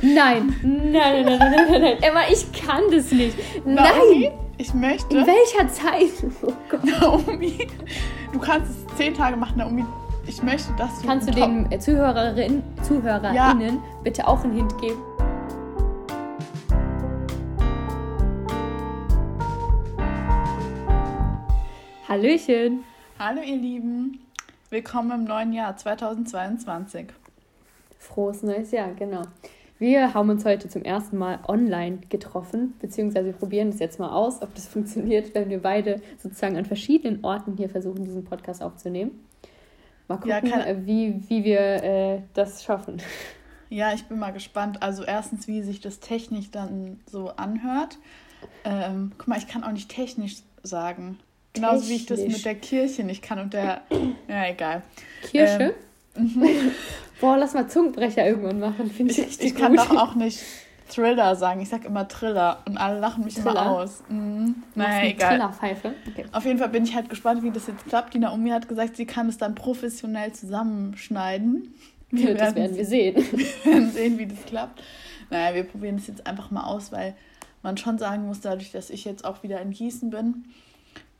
Nein, nein, nein, nein, nein, nein, nein. Emma, ich kann das nicht. Naomi, Nein. ich möchte. In welcher Zeit? Oh Gott. Naomi, du kannst es zehn Tage machen, Naomi. Ich möchte, dass du. Kannst du den äh, Zuhörerinnen, ZuhörerInnen bitte auch einen Hint geben? Hallöchen. Hallo, ihr Lieben. Willkommen im neuen Jahr 2022. Frohes neues Jahr, genau. Wir haben uns heute zum ersten Mal online getroffen, beziehungsweise wir probieren das jetzt mal aus, ob das funktioniert, wenn wir beide sozusagen an verschiedenen Orten hier versuchen, diesen Podcast aufzunehmen. Mal Ja, gucken, kann- äh, wie, wie wir äh, das schaffen. Ja, ich bin mal gespannt. Also, erstens, wie sich das technisch dann so anhört. Ähm, guck mal, ich kann auch nicht technisch sagen. Genauso wie ich das Technisch. mit der Kirche nicht kann und der. Ja, egal. Kirsche? Ähm, Boah, lass mal Zungenbrecher irgendwann machen, finde ich Ich, richtig ich kann gut. doch auch nicht Thriller sagen. Ich sag immer Thriller und alle lachen mich immer Thriller? aus. Mhm. Naja, egal. Trillerpfeife. Okay. Auf jeden Fall bin ich halt gespannt, wie das jetzt klappt. Die Naomi hat gesagt, sie kann es dann professionell zusammenschneiden. Wir das werden wir sehen. wir werden sehen, wie das klappt. Naja, wir probieren es jetzt einfach mal aus, weil man schon sagen muss, dadurch, dass ich jetzt auch wieder in Gießen bin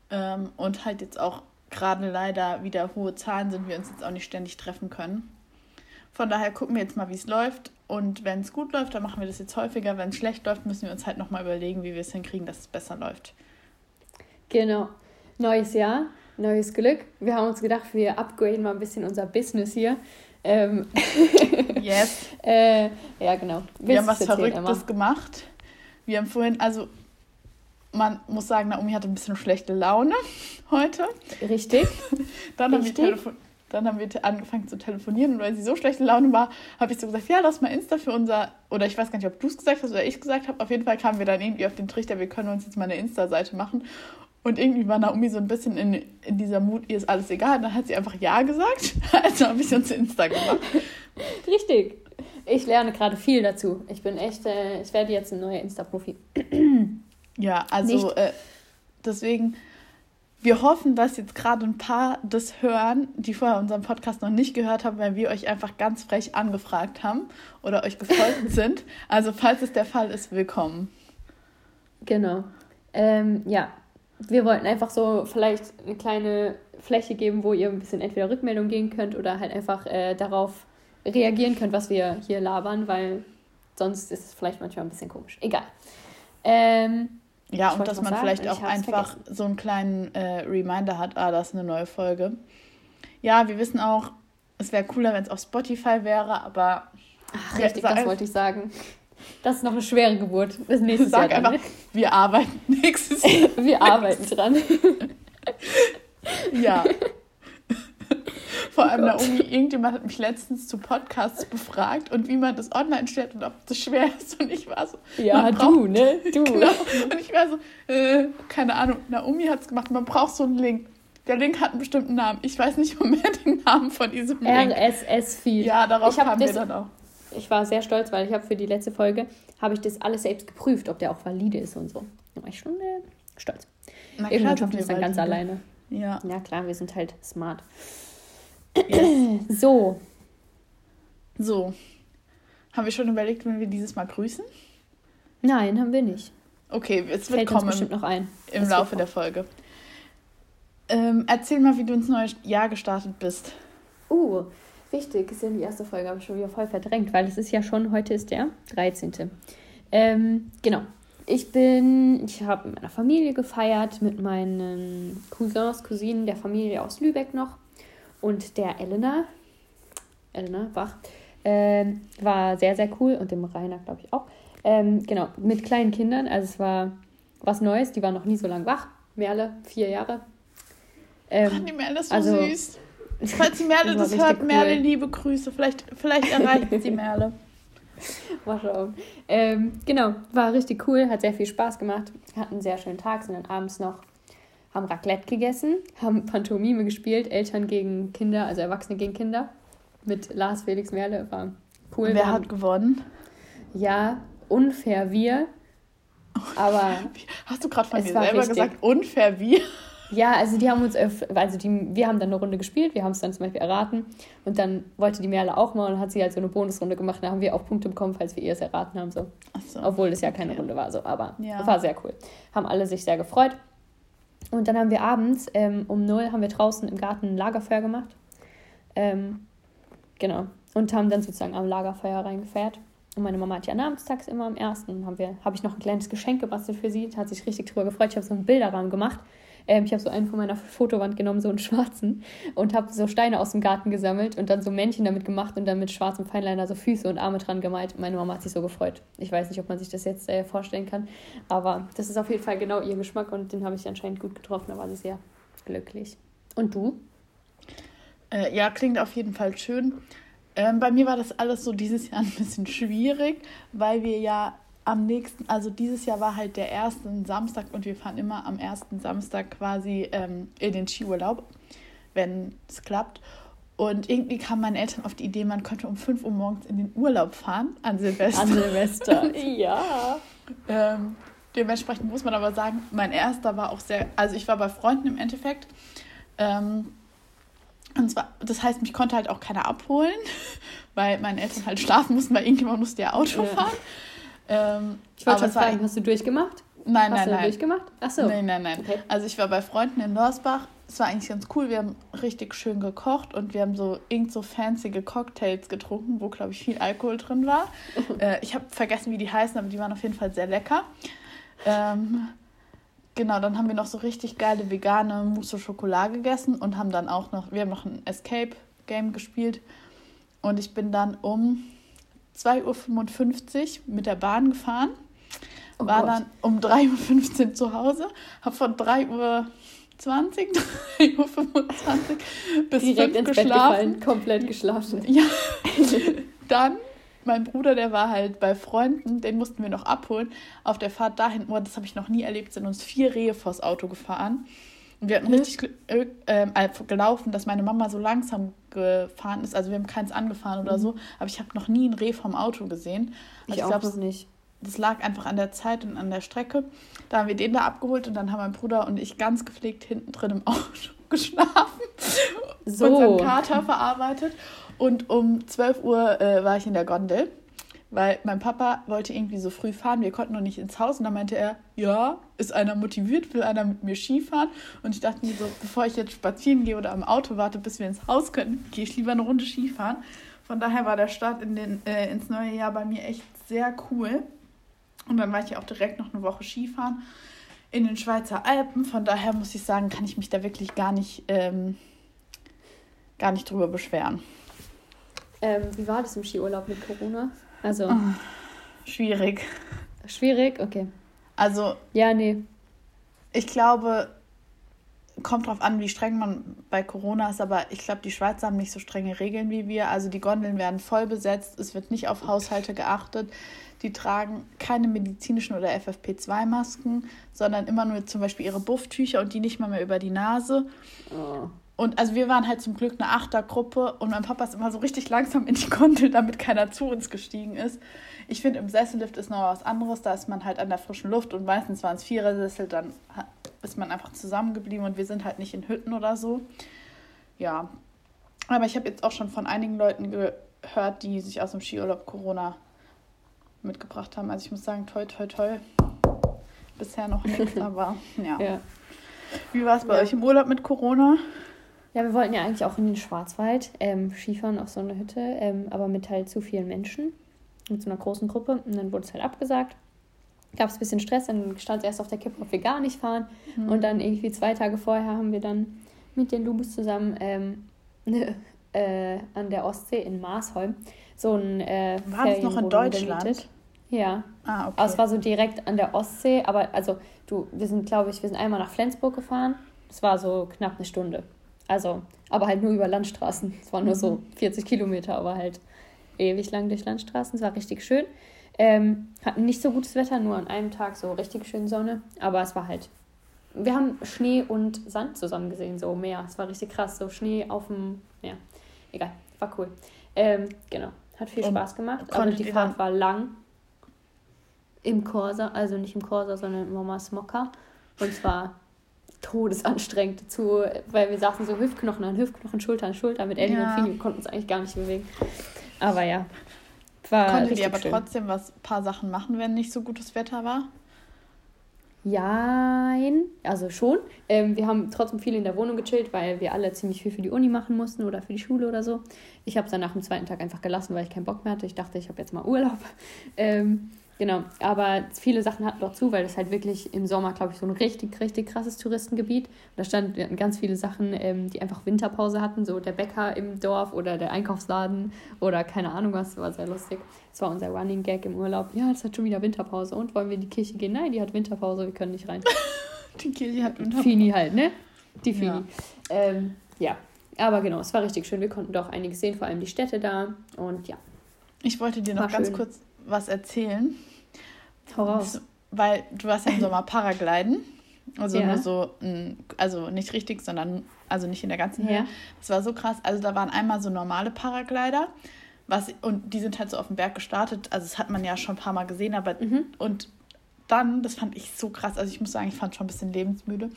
ähm, und halt jetzt auch gerade leider wieder hohe Zahlen sind, wir uns jetzt auch nicht ständig treffen können. Von daher gucken wir jetzt mal, wie es läuft. Und wenn es gut läuft, dann machen wir das jetzt häufiger. Wenn es schlecht läuft, müssen wir uns halt nochmal überlegen, wie wir es hinkriegen, dass es besser läuft. Genau. Neues Jahr, neues Glück. Wir haben uns gedacht, wir upgraden mal ein bisschen unser Business hier. Ähm, Yes. äh, ja, genau. Wir haben was Willst Verrücktes gemacht. Wir haben vorhin, also man muss sagen, Naomi hatte ein bisschen schlechte Laune heute. Emma? Richtig. Dann haben, wir Richtig? Dann haben wir angefangen zu telefonieren und weil sie so schlechte Laune war, habe ich so gesagt, ja, lass mal Insta für unser, oder ich weiß gar nicht, ob du es gesagt hast oder ich gesagt habe, auf jeden Fall kamen wir dann irgendwie auf den Trichter, wir können uns jetzt mal eine Insta-Seite machen. Und irgendwie war Naomi so ein bisschen in, in dieser Mut, ihr ist alles egal. Dann hat sie einfach Ja gesagt. Also habe ich uns Insta gemacht. Richtig. Ich lerne gerade viel dazu. Ich bin echt, äh, ich werde jetzt ein neuer Insta-Profi. Ja, also äh, deswegen, wir hoffen, dass jetzt gerade ein paar das hören, die vorher unseren Podcast noch nicht gehört haben, weil wir euch einfach ganz frech angefragt haben oder euch gefolgt sind. Also falls es der Fall ist, willkommen. Genau. Ähm, ja, wir wollten einfach so vielleicht eine kleine Fläche geben, wo ihr ein bisschen entweder Rückmeldung geben könnt oder halt einfach äh, darauf reagieren könnt, was wir hier labern, weil sonst ist es vielleicht manchmal ein bisschen komisch. Egal. Ähm, Ja, Ich und dass man sagen vielleicht auch einfach so einen kleinen äh, Reminder hat, ah, das ist eine neue Folge. Ja, wir wissen auch, es wäre cooler, wenn es auf Spotify wäre, aber ach, richtig, das wollte ich sagen. Das ist noch eine schwere Geburt. Bis nächstes sag Jahr dann, einfach, wir arbeiten nächstes Jahr. Wir arbeiten dran. Ja. Vor allem Oh. Naomi, irgendjemand hat mich letztens zu Podcasts befragt und wie man das online stellt und ob das schwer ist. Und ich war so, Ja, du, ne? Du. genau. Und ich war so, äh, keine Ahnung, Naomi hat es gemacht, man braucht so einen Link. Der Link hat einen bestimmten Namen. Ich weiß nicht mehr den Namen von diesem Link. RSS-Feed. Ja, darauf Ich hab kamen wir dann auch. Ich war sehr stolz, weil ich habe für die letzte Folge, habe ich das alles selbst geprüft, ob der auch valide ist und so. Da war ich schon äh, stolz. Na, Irgendwann schafft sind es wir dann ganz alleine. Ja. Ja klar, wir sind halt smart. Yes. So, So. Haben wir schon überlegt, wenn wir dieses Mal grüßen? nein, haben wir nicht. Okay, es wird Fällt uns kommen bestimmt noch ein. im wird Laufe der Folge. Ähm, erzähl mal, wie du ins neue Jahr gestartet bist. Uh, richtig, ist ja die erste Folge, habe ich schon wieder voll verdrängt, weil es ist ja schon, heute ist der 13. Ähm, genau. Ich bin, ich habe mit meiner Familie gefeiert, mit meinen Cousins, Cousinen der Familie aus Lübeck noch und der Elena, Elena Bach, ähm, war sehr, sehr cool und dem Rainer, glaube ich, auch. Ähm, genau, mit kleinen Kindern, also es war was Neues, die waren noch nie so lang wach. Merle, vier Jahre. Ach, Ähm, die Merle ist so also- süß. Falls die Merle Das das hört, Merle, cool. liebe Grüße. Vielleicht, vielleicht erreicht sie Merle. Mal schauen. Ähm, genau, war richtig cool, hat sehr viel Spaß gemacht. Hatten einen sehr schönen Tag, sind dann abends noch, haben Raclette gegessen, haben Pantomime gespielt, Eltern gegen Kinder, also Erwachsene gegen Kinder. Mit Lars Felix Merle, war cool. Wir Wer hat gewonnen? Ja, unfair wir. Aber Hast du gerade von war selber richtig. gesagt, unfair wie? Ja, also die haben uns, also die, wir haben dann eine Runde gespielt, wir haben es dann zum Beispiel erraten und dann wollte die Merle auch mal und hat sie halt so eine Bonusrunde gemacht, da haben wir auch Punkte bekommen, falls wir ihr es erraten haben, so. so. Obwohl es ja keine okay. Runde war, so, aber ja. war sehr cool. Haben alle sich sehr gefreut. Und dann haben wir abends ähm, um null haben wir draußen im Garten ein Lagerfeuer gemacht. Ähm, genau. Und haben dann sozusagen am Lagerfeuer reingefeiert. Und meine Mama hat ja namenstags immer am ersten. Habe hab ich noch ein kleines Geschenk gebastelt für sie. Hat sich richtig drüber gefreut. Ich habe so einen Bilderrahmen gemacht ähm, ich habe so einen von meiner Fotowand genommen, so einen schwarzen, und habe so Steine aus dem Garten gesammelt und dann so Männchen damit gemacht und dann mit schwarzem Feinliner so Füße und Arme dran gemalt. Meine Mama hat sich so gefreut. Ich weiß nicht, ob man sich das jetzt äh, vorstellen kann, aber das ist auf jeden Fall genau ihr Geschmack und den habe ich anscheinend gut getroffen. Da war sie sehr glücklich. Und du? Äh, ja, klingt auf jeden Fall schön. Ähm, bei mir war das alles so dieses Jahr ein bisschen schwierig, weil wir ja am nächsten, also dieses Jahr war halt der erste Samstag und wir fahren immer am ersten Samstag quasi ähm, in den Skiurlaub, wenn es klappt. Und irgendwie kamen meine Eltern auf die Idee, man könnte um 5 Uhr morgens in den Urlaub fahren, an Silvester. An Silvester, ja. ähm, dementsprechend muss man aber sagen, mein erster war auch sehr, also ich war bei Freunden im Endeffekt. Ähm, und zwar, das heißt, mich konnte halt auch keiner abholen, weil meine Eltern halt schlafen mussten, weil irgendjemand musste ja Auto ja. Ähm, ich wollte schon fragen, hast du durchgemacht? Nein, hast nein, du nein. durchgemacht? Achso. Nein, nein, nein. Okay. Also ich war bei Freunden in Lorsbach. Es war eigentlich ganz cool. Wir haben richtig schön gekocht und wir haben so irgend so fancy Cocktails getrunken, wo, glaube ich, viel Alkohol drin war. äh, ich habe vergessen, wie die heißen, aber die waren auf jeden Fall sehr lecker. Ähm, genau, dann haben wir noch so richtig geile vegane Mousse Schokolade gegessen und haben dann auch noch, wir haben noch ein Escape-Game gespielt. Und ich bin dann um 2.55 Uhr mit der Bahn gefahren, oh war Gott. dann um 3.15 Uhr zu Hause, habe von 3.20 Uhr 3.25 Uhr bis Direkt 5 ins geschlafen. Bett gefallen, komplett geschlafen. Ja. dann mein Bruder, der war halt bei Freunden, den mussten wir noch abholen. Auf der Fahrt dahin, oh, das habe ich noch nie erlebt, sind uns vier Rehe vors Auto gefahren. Und wir hatten mhm. richtig äh, äh, gelaufen, dass meine Mama so langsam gefahren ist. Also wir haben keins angefahren oder mhm. so. Aber ich habe noch nie ein Reh vom Auto gesehen. Also ich, ich auch glaub, nicht. Das lag einfach an der Zeit und an der Strecke. Da haben wir den da abgeholt und dann haben mein Bruder und ich ganz gepflegt hinten drin im Auto geschlafen. So. Unseren Kater verarbeitet. Und um 12 Uhr äh, war ich in der Gondel weil mein Papa wollte irgendwie so früh fahren, wir konnten noch nicht ins Haus und dann meinte er, ja, ist einer motiviert, will einer mit mir Skifahren und ich dachte mir so, bevor ich jetzt spazieren gehe oder am Auto warte, bis wir ins Haus können, gehe ich lieber eine Runde Skifahren. Von daher war der Start in den, äh, ins neue Jahr bei mir echt sehr cool und dann war ich ja auch direkt noch eine Woche Skifahren in den Schweizer Alpen, von daher muss ich sagen, kann ich mich da wirklich gar nicht, ähm, gar nicht drüber beschweren. Ähm, wie war das im Skiurlaub mit Corona? Also. Oh, schwierig. Schwierig? Okay. Also. Ja, nee. Ich glaube, kommt drauf an, wie streng man bei Corona ist, aber ich glaube, die Schweizer haben nicht so strenge Regeln wie wir. Also die Gondeln werden voll besetzt, es wird nicht auf Haushalte geachtet. Die tragen keine medizinischen oder FFP2-Masken, sondern immer nur zum Beispiel ihre Bufftücher und die nicht mal mehr über die Nase. Oh. Und also wir waren halt zum Glück eine Achtergruppe und mein Papa ist immer so richtig langsam in die Gondel, damit keiner zu uns gestiegen ist. Ich finde, im Sessellift ist noch was anderes, da ist man halt an der frischen Luft und meistens waren es Vierersessel, dann ist man einfach zusammengeblieben und wir sind halt nicht in Hütten oder so. Ja, aber ich habe jetzt auch schon von einigen Leuten gehört, die sich aus dem Skiurlaub Corona mitgebracht haben. Also ich muss sagen, toll, toll, toll. Bisher noch nichts, aber ja. ja. Wie war es bei ja. euch im Urlaub mit Corona? Ja, wir wollten ja eigentlich auch in den Schwarzwald ähm, Skifahren auf so einer Hütte, ähm, aber mit halt zu vielen Menschen, mit so einer großen Gruppe. Und dann wurde es halt abgesagt. Gab es ein bisschen Stress, dann stand es erst auf der Kippe, ob wir gar nicht fahren. Mhm. Und dann irgendwie zwei Tage vorher haben wir dann mit den Lubus zusammen ähm, ne, äh, an der Ostsee in Marsholm so ein äh, War das noch in Deutschland? Ja. Ah, okay. Aber es war so direkt an der Ostsee, aber also du, wir sind, glaube ich, wir sind einmal nach Flensburg gefahren. Das war so knapp eine Stunde. Also, aber halt nur über Landstraßen. Es waren nur mhm. so 40 Kilometer, aber halt ewig lang durch Landstraßen. Es war richtig schön. Ähm, hatten nicht so gutes Wetter, nur an einem Tag so richtig schön Sonne. Aber es war halt. Wir haben Schnee und Sand zusammen gesehen, so Meer. Es war richtig krass, so Schnee auf dem Meer. Egal, war cool. Ähm, genau, hat viel und Spaß gemacht. Aber die Fahrt war lang. Im Corsa, also nicht im Corsa, sondern im Mamas Mokka. Und zwar todesanstrengend dazu, weil wir saßen so Hüftknochen an Hüftknochen, Schulter an Schulter mit Ellie Ja. und Fini. Wir konnten uns eigentlich gar nicht bewegen. Aber ja, war Konntet ihr aber schön. trotzdem was paar Sachen machen, wenn nicht so gutes Wetter war? Jein, also schon. Ähm, wir haben trotzdem viel in der Wohnung gechillt, weil wir alle ziemlich viel für die Uni machen mussten oder für die Schule oder so. Ich habe es dann nach dem zweiten Tag einfach gelassen, weil ich keinen Bock mehr hatte. Ich dachte, ich habe jetzt mal Urlaub. Ähm, genau, aber viele Sachen hatten doch zu, weil das halt wirklich im Sommer, glaube ich, so ein richtig, richtig krasses Touristengebiet. Und da standen ganz viele Sachen, ähm, die einfach Winterpause hatten, so der Bäcker im Dorf oder der Einkaufsladen oder keine Ahnung was, war sehr lustig. Das war unser Running Gag im Urlaub. Ja, das hat schon wieder Winterpause. Und wollen wir in die Kirche gehen? Nein, die hat Winterpause, wir können nicht rein. Die Kirche hat unter Fini halt, ne? Die Fini. Ja. Ähm, ja, aber genau, es war richtig schön. Wir konnten doch einiges sehen, vor allem die Städte da. Und ja, Ich wollte dir noch ganz schön. kurz was erzählen. Hau raus. Weil du warst ja im Sommer Paragliden. Also Ja. nur so, also nicht richtig, sondern also nicht in der ganzen Höhe. Ja. Das war so krass. Also da waren einmal so normale Paraglider. Was, und die sind halt so auf dem Berg gestartet. Also das hat man ja schon ein paar Mal gesehen, aber Mhm. und dann, das fand ich so krass, also ich muss sagen, ich fand schon ein bisschen lebensmüde,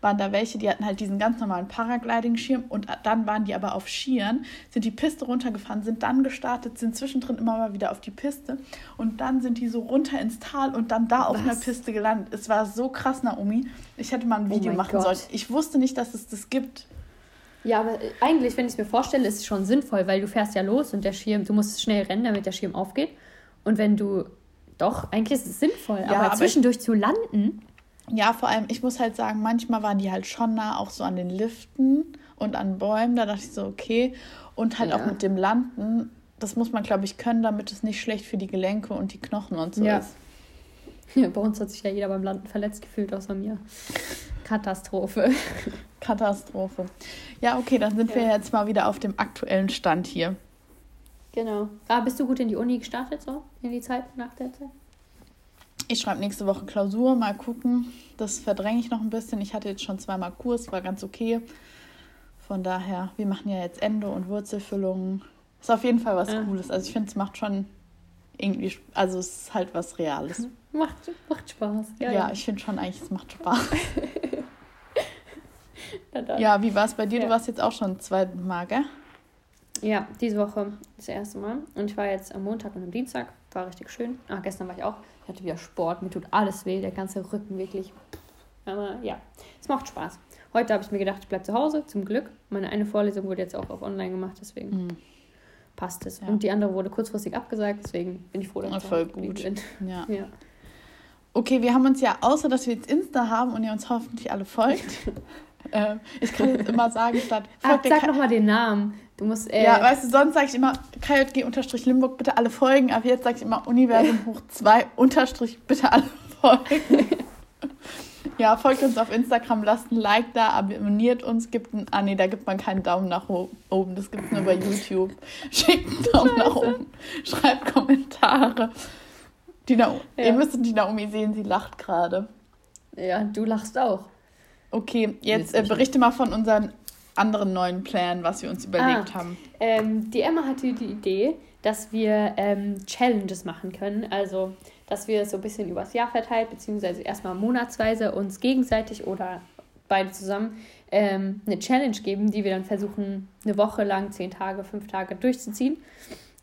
waren da welche, die hatten halt diesen ganz normalen Paragliding-Schirm und dann waren die aber auf Skiern, sind die Piste runtergefahren, sind dann gestartet, sind zwischendrin immer mal wieder auf die Piste und dann sind die so runter ins Tal und dann da auf Was? einer Piste gelandet. Es war so krass, Naomi. Ich hätte mal ein Oh Video mein machen Gott. sollen. Ich wusste nicht, dass es das gibt. Ja, aber eigentlich, wenn ich es mir vorstelle, ist es schon sinnvoll, weil du fährst ja los und der Schirm, du musst schnell rennen, damit der Schirm aufgeht. Und wenn du, doch, eigentlich ist es sinnvoll, Ja, aber, aber zwischendurch zu landen, Ja, vor allem, ich muss halt sagen, manchmal waren die halt schon nah, auch so an den Liften und an Bäumen. Da dachte ich so, okay. Und halt Ja. auch mit dem Landen, das muss man, glaube ich, können, damit es nicht schlecht für die Gelenke und die Knochen und so Ja. ist. ja, bei uns hat sich ja jeder beim Landen verletzt gefühlt, außer mir. Katastrophe. Katastrophe. Ja, okay, dann sind wir Ja. jetzt mal wieder auf dem aktuellen Stand hier. Genau. Ah, bist du gut in die Uni gestartet, so? In die Zeit, nach der Zeit? Ich schreibe nächste Woche Klausur, mal gucken. Das verdränge ich noch ein bisschen. Ich hatte jetzt schon zweimal Kurs, war ganz okay. Von daher, wir machen ja jetzt Ende und Wurzelfüllungen. Ist auf jeden Fall was Ah. Cooles. Also ich finde, es macht schon irgendwie, also es ist halt was Reales. Macht, macht Spaß. Ja, ich finde schon eigentlich, es macht Spaß. Ja. Ja, wie war es bei dir? Ja. Du warst jetzt auch schon zweimal, gell? Ja, diese Woche das erste Mal. Und ich war jetzt am Montag und am Dienstag. War richtig schön. Ah, gestern war ich auch. Ich hatte wieder Sport. Mir tut alles weh. Der ganze Rücken wirklich. Aber ja, es macht Spaß. Heute habe ich mir gedacht, ich bleibe zu Hause. Zum Glück. Meine eine Vorlesung wurde jetzt auch auf online gemacht. Deswegen Hm. passt es. Ja. Und die andere wurde kurzfristig abgesagt. Deswegen bin ich froh, dass ich voll gut. bin. Ja. Ja. Okay, wir haben uns ja, außer dass wir jetzt Insta haben und ihr uns hoffentlich alle folgt. äh, ich kann jetzt immer sagen, statt der sag nochmal den Namen. Du musst. Äh, Ja, weißt du, sonst sage ich immer KJG-Limburg, bitte alle folgen, aber jetzt sage ich immer Universum hoch 2 unterstrich, bitte alle folgen. ja, folgt uns auf Instagram, lasst ein Like da, abonniert uns, gibt ein, ah nee, da gibt man keinen Daumen nach oben, das gibt es nur bei YouTube. Schickt einen Daumen nach oben, schreibt Kommentare. Die Na Ja. Ihr müsstet die Naomi sehen, sie lacht gerade. ja, du lachst auch. Okay, jetzt äh, berichte mal von unseren anderen neuen Plänen, was wir uns überlegt Ah. haben. Ähm, die Emma hatte die Idee, dass wir ähm, Challenges machen können. Also, dass wir so ein bisschen übers Jahr verteilt, beziehungsweise erstmal monatsweise uns gegenseitig oder beide zusammen ähm, eine Challenge geben, die wir dann versuchen, eine Woche lang, zehn Tage, fünf Tage durchzuziehen.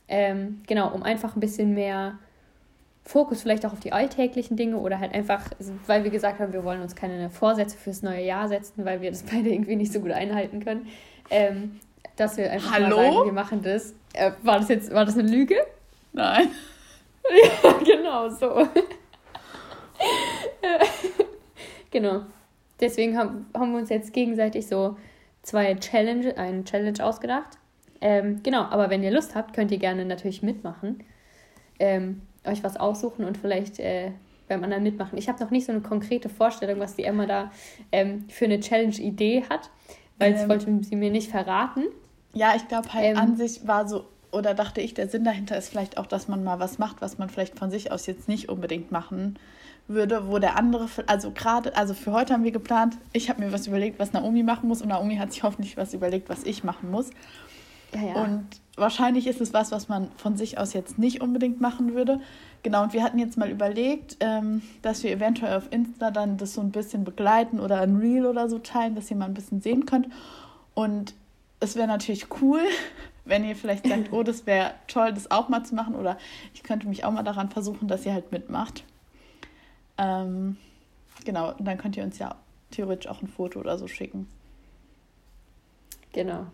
Ähm, genau, um einfach ein bisschen mehr Fokus vielleicht auch auf die alltäglichen Dinge oder halt einfach, weil wir gesagt haben, wir wollen uns keine Vorsätze fürs neue Jahr setzen, weil wir das beide irgendwie nicht so gut einhalten können. Ähm, dass wir einfach Hallo? mal sagen, wir machen das. Äh, war das jetzt, war das eine Lüge? Nein. Ja, genau so. genau. Deswegen haben, haben wir uns jetzt gegenseitig so zwei Challenge, eine Challenge ausgedacht. Ähm, genau, aber wenn ihr Lust habt, könnt ihr gerne natürlich mitmachen. Ähm, euch was aussuchen und vielleicht äh, beim anderen mitmachen. Ich habe noch nicht so eine konkrete Vorstellung, was die Emma da ähm, für eine Challenge-Idee hat, weil das Ähm. wollte sie mir nicht verraten. Ja, ich glaube halt Ähm. an sich war so, oder dachte ich, der Sinn dahinter ist vielleicht auch, dass man mal was macht, was man vielleicht von sich aus jetzt nicht unbedingt machen würde, wo der andere, also gerade, also für heute haben wir geplant, ich habe mir was überlegt, was Naomi machen muss und Naomi hat sich hoffentlich was überlegt, was ich machen muss. Ja, ja. Und wahrscheinlich ist es was, was man von sich aus jetzt nicht unbedingt machen würde. Genau, und wir hatten jetzt mal überlegt, ähm, dass wir eventuell auf Insta dann das so ein bisschen begleiten oder ein Reel oder so teilen, dass ihr mal ein bisschen sehen könnt. Und es wäre natürlich cool, wenn ihr vielleicht sagt, oh, das wäre toll, das auch mal zu machen. Oder ich könnte mich auch mal daran versuchen, dass ihr halt mitmacht. Ähm, genau, und dann könnt ihr uns ja theoretisch auch ein Foto oder so schicken. Genau.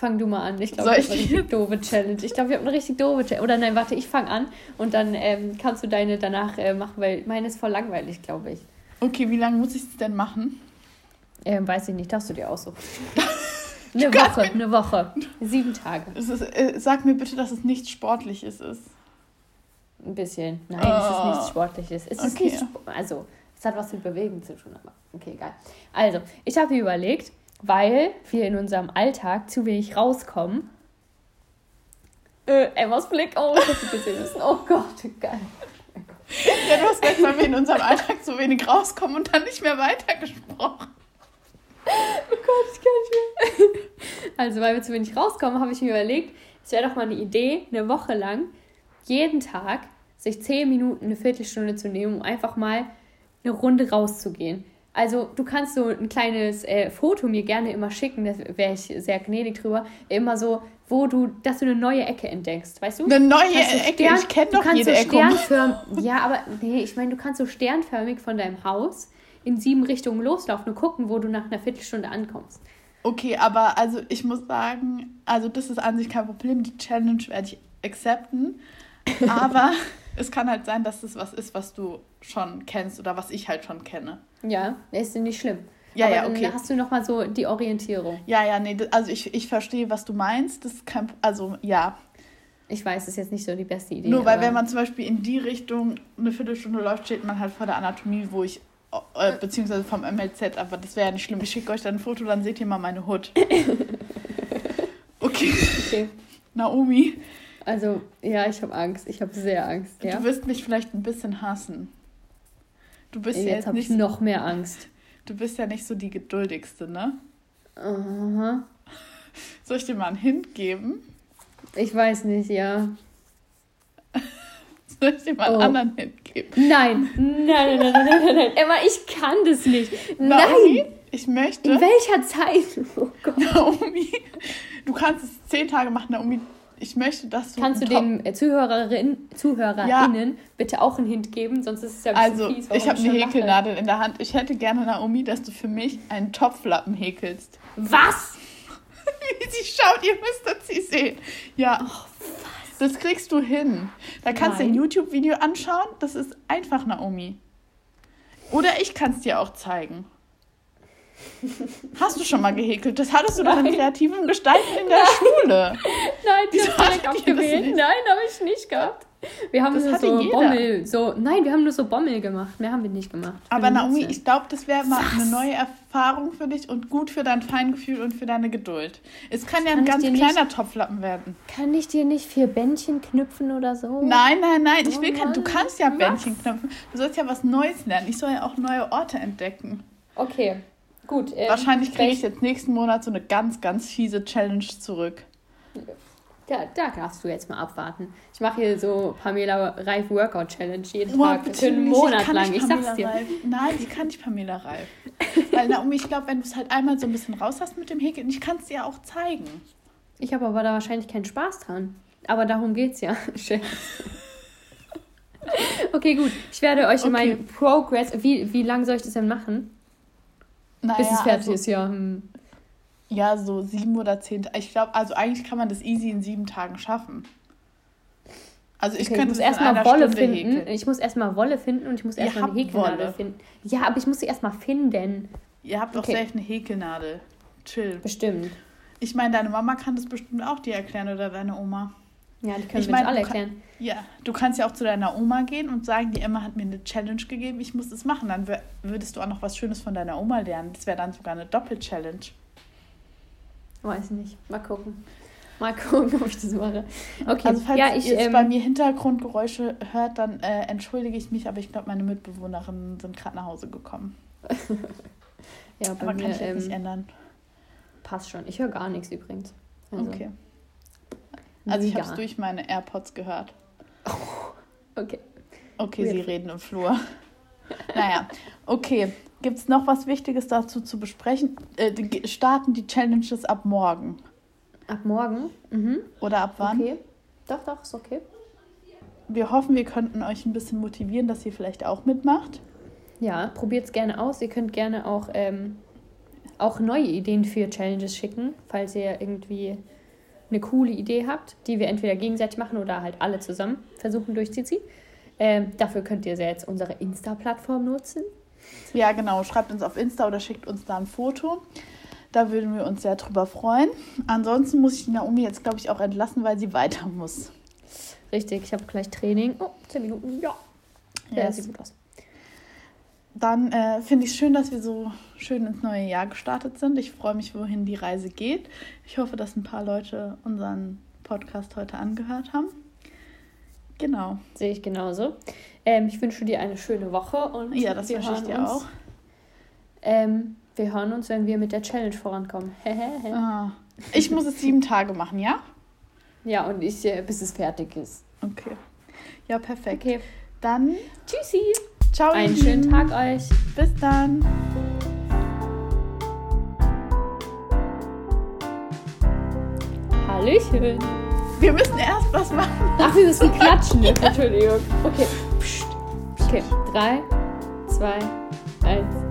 Fang du mal an. Ich glaube, ich habe eine richtig doofe Challenge. Ich glaube, wir haben eine richtig doofe Challenge. Oder nein, warte, ich fange an und dann ähm, kannst du deine danach äh, machen, weil meine ist voll langweilig, glaube ich. Okay, wie lange muss ich es denn machen? Ähm, weiß ich nicht, darfst du dir aussuchen. eine Woche, eine Woche. Sieben Tage. Ist, äh, sag mir bitte, dass es nichts Sportliches ist. Ein bisschen. Nein, oh. es ist nichts Sportliches. Es ist okay. nicht, also, es hat was mit Bewegen zu tun, aber okay, egal. Also, ich habe mir überlegt, weil wir in unserem Alltag zu wenig rauskommen. Äh, Emmas Blick, oh, ich hab gesehen müssen. Oh Gott, geil. Ja, du hast recht, weil wir in unserem Alltag zu wenig rauskommen und dann nicht mehr weitergesprochen. Oh Gott, ich kann nicht mehr. Also, weil wir zu wenig rauskommen, habe ich mir überlegt, es wäre doch mal eine Idee, eine Woche lang jeden Tag sich zehn Minuten, eine Viertelstunde zu nehmen, um einfach mal eine Runde rauszugehen. Also du kannst so ein kleines äh, Foto mir gerne immer schicken, da wäre ich sehr gnädig drüber. Immer so, wo du, dass du eine neue Ecke entdeckst, weißt du? Eine neue Ecke, Stern, ich kenne doch jede so Ecke. ja, aber nee, ich meine, du kannst so sternförmig von deinem Haus in sieben Richtungen loslaufen und gucken, wo du nach einer Viertelstunde ankommst. Okay, aber also ich muss sagen, also das ist an sich kein Problem. Die Challenge werde ich accepten. Aber es kann halt sein, dass das was ist, was du schon kennst oder was ich halt schon kenne. Ja, ist nicht schlimm. Ja, Aber ja, okay. Dann hast du nochmal so die Orientierung. Ja, ja, nee, also ich, ich verstehe, was du meinst. Das ist kein, also ja. Ich weiß, das ist jetzt nicht so die beste Idee. Nur weil, wenn man zum Beispiel in die Richtung eine Viertelstunde läuft, steht man halt vor der Anatomie, wo ich, äh, beziehungsweise vom MLZ, aber das wäre ja nicht schlimm. Ich schicke euch dann ein Foto, dann seht ihr mal meine Hut. okay. okay. Naomi, also, ja, ich habe Angst. Ich habe sehr Angst. Ja? Du wirst mich vielleicht ein bisschen hassen. Du bist ja jetzt, jetzt nicht ich noch mehr Angst. Du bist ja nicht so die geduldigste, ne? Aha. Soll ich dir mal einen Hint geben? Ich weiß nicht, ja. Soll ich dir mal einen oh. anderen Hint geben? Nein, nein, nein, nein, nein, nein, nein. Emma, ich kann das nicht. Naomi, nein. Ich möchte. In welcher Zeit? Oh Gott. Naomi, du kannst es zehn Tage machen, Naomi ich möchte, dass du. Kannst du den äh, Zuhörerinnen, ZuhörerInnen ja. bitte auch einen Hint geben? Sonst ist es ja ein bisschen Also, fies, ich habe eine Häkelnadel in der Hand. Ich hätte gerne, Naomi, dass du für mich einen Topflappen häkelst. Was? Wie sie schaut, ihr müsst das sie sehen. Ja. Oh, was? Das kriegst du hin. Da kannst Nein. du ein YouTube-Video anschauen. Das ist einfach, Naomi. Oder ich kann es dir auch zeigen. Hast du schon mal gehäkelt? Das hattest du doch in kreativen Gestalten in der Schule. Nein, die du direkt abgewählt. Nein, habe ich nicht gehabt. Wir haben das nur so jeder. Bommel, so, nein, wir haben nur so Bommel gemacht. Mehr haben wir nicht gemacht. Aber Naomi, ich glaube, das wäre mal Was? eine neue Erfahrung für dich und gut für dein Feingefühl und für deine Geduld. Es kann ja kann ein ganz kleiner nicht, Topflappen werden. Kann ich dir nicht vier Bändchen knüpfen oder so? Nein, nein, nein. Ich will oh kein, du kannst ja Bändchen knüpfen. Du sollst ja was Neues lernen. Ich soll ja auch neue Orte entdecken. Okay. Gut. Ähm, Wahrscheinlich kriege ich jetzt nächsten Monat so eine ganz, ganz fiese Challenge zurück. Da, da darfst du jetzt mal abwarten. Ich mache hier so Pamela Reif Workout Challenge jeden oh, Tag für einen Monat lang. Ich sag's dir. Reif. Nein, ich kann nicht Pamela Reif. Weil Naomi, ich glaube, wenn du es halt einmal so ein bisschen raus hast mit dem Häkeln, ich kann es dir auch zeigen. Ich habe aber da wahrscheinlich keinen Spaß dran. Aber darum geht's ja. okay, gut. Ich werde euch okay. in meinen Progress. Wie, wie lange soll ich das denn machen? Naja, Bis es fertig also, ist, ja. Hm. Ja, so sieben oder zehn. Ich glaube, also eigentlich kann man das easy in sieben Tagen schaffen. Also ich okay, könnte ich muss erstmal Wolle Stunde finden. Häkeln. Ich muss erstmal Wolle finden und ich muss erstmal eine Häkelnadel finden. Ja, aber ich muss sie erstmal finden. Ihr habt doch okay. selbst eine Häkelnadel. Chill. Bestimmt. Ich meine, deine Mama kann das bestimmt auch dir erklären oder deine Oma. Ja, die können ich mein, alle erklären. Kann, ja, du kannst ja auch zu deiner Oma gehen und sagen, die Emma hat mir eine Challenge gegeben, ich muss das machen. Dann würdest du auch noch was Schönes von deiner Oma lernen. Das wäre dann sogar eine Doppel-Challenge. Weiß ich nicht. Mal gucken. Mal gucken, ob ich das mache. Okay, also falls ja, ich, ihr ähm, bei mir Hintergrundgeräusche hört, dann äh, entschuldige ich mich, aber ich glaube, meine Mitbewohnerinnen sind gerade nach Hause gekommen. ja, bei aber mir, kann ich ähm, nicht ändern. Passt schon. Ich höre gar nichts übrigens. Also, okay. Also ich habe es durch meine AirPods gehört. Okay. Okay, Weird. sie reden im Flur. naja, okay. Gibt es noch was Wichtiges dazu zu besprechen? Äh, starten die Challenges ab morgen. Ab morgen? Mhm. Oder ab wann? Okay. Doch, doch, ist okay. Wir hoffen, wir könnten euch ein bisschen motivieren, dass ihr vielleicht auch mitmacht. Ja, probiert es gerne aus. Ihr könnt gerne auch, ähm, auch neue Ideen für Challenges schicken, falls ihr irgendwie eine coole Idee habt, die wir entweder gegenseitig machen oder halt alle zusammen versuchen durchzuziehen. Ähm, dafür könnt ihr jetzt unsere Insta-Plattform nutzen. Ja, genau. Schreibt uns auf Insta oder schickt uns da ein Foto. Da würden wir uns sehr drüber freuen. Ansonsten muss ich die Naomi jetzt, glaube ich, auch entlassen, weil sie weiter muss. Richtig, ich habe gleich Training. Oh, 10 Minuten, ja. Ja, Yes. sieht gut aus. Dann äh, finde ich es schön, dass wir so schön ins neue Jahr gestartet sind. Ich freue mich, wohin die Reise geht. Ich hoffe, dass ein paar Leute unseren Podcast heute angehört haben. Genau. Sehe ich genauso. Ähm, ich wünsche dir eine schöne Woche und Ja, das wir wünsche ich hören dir uns, auch. Ähm, wir hören uns, wenn wir mit der Challenge vorankommen. Ah. Ich muss es sieben Tage machen, ja? ja, und ich, äh, bis es fertig ist. Okay. Ja, perfekt. Okay. Dann Tschüssi. ciao. Einen schönen Tag euch. Bis dann. Hallöchen. Wir müssen erst was machen. Ach, wir müssen klatschen. Entschuldigung. Okay. Psst. Okay. Drei, zwei, eins.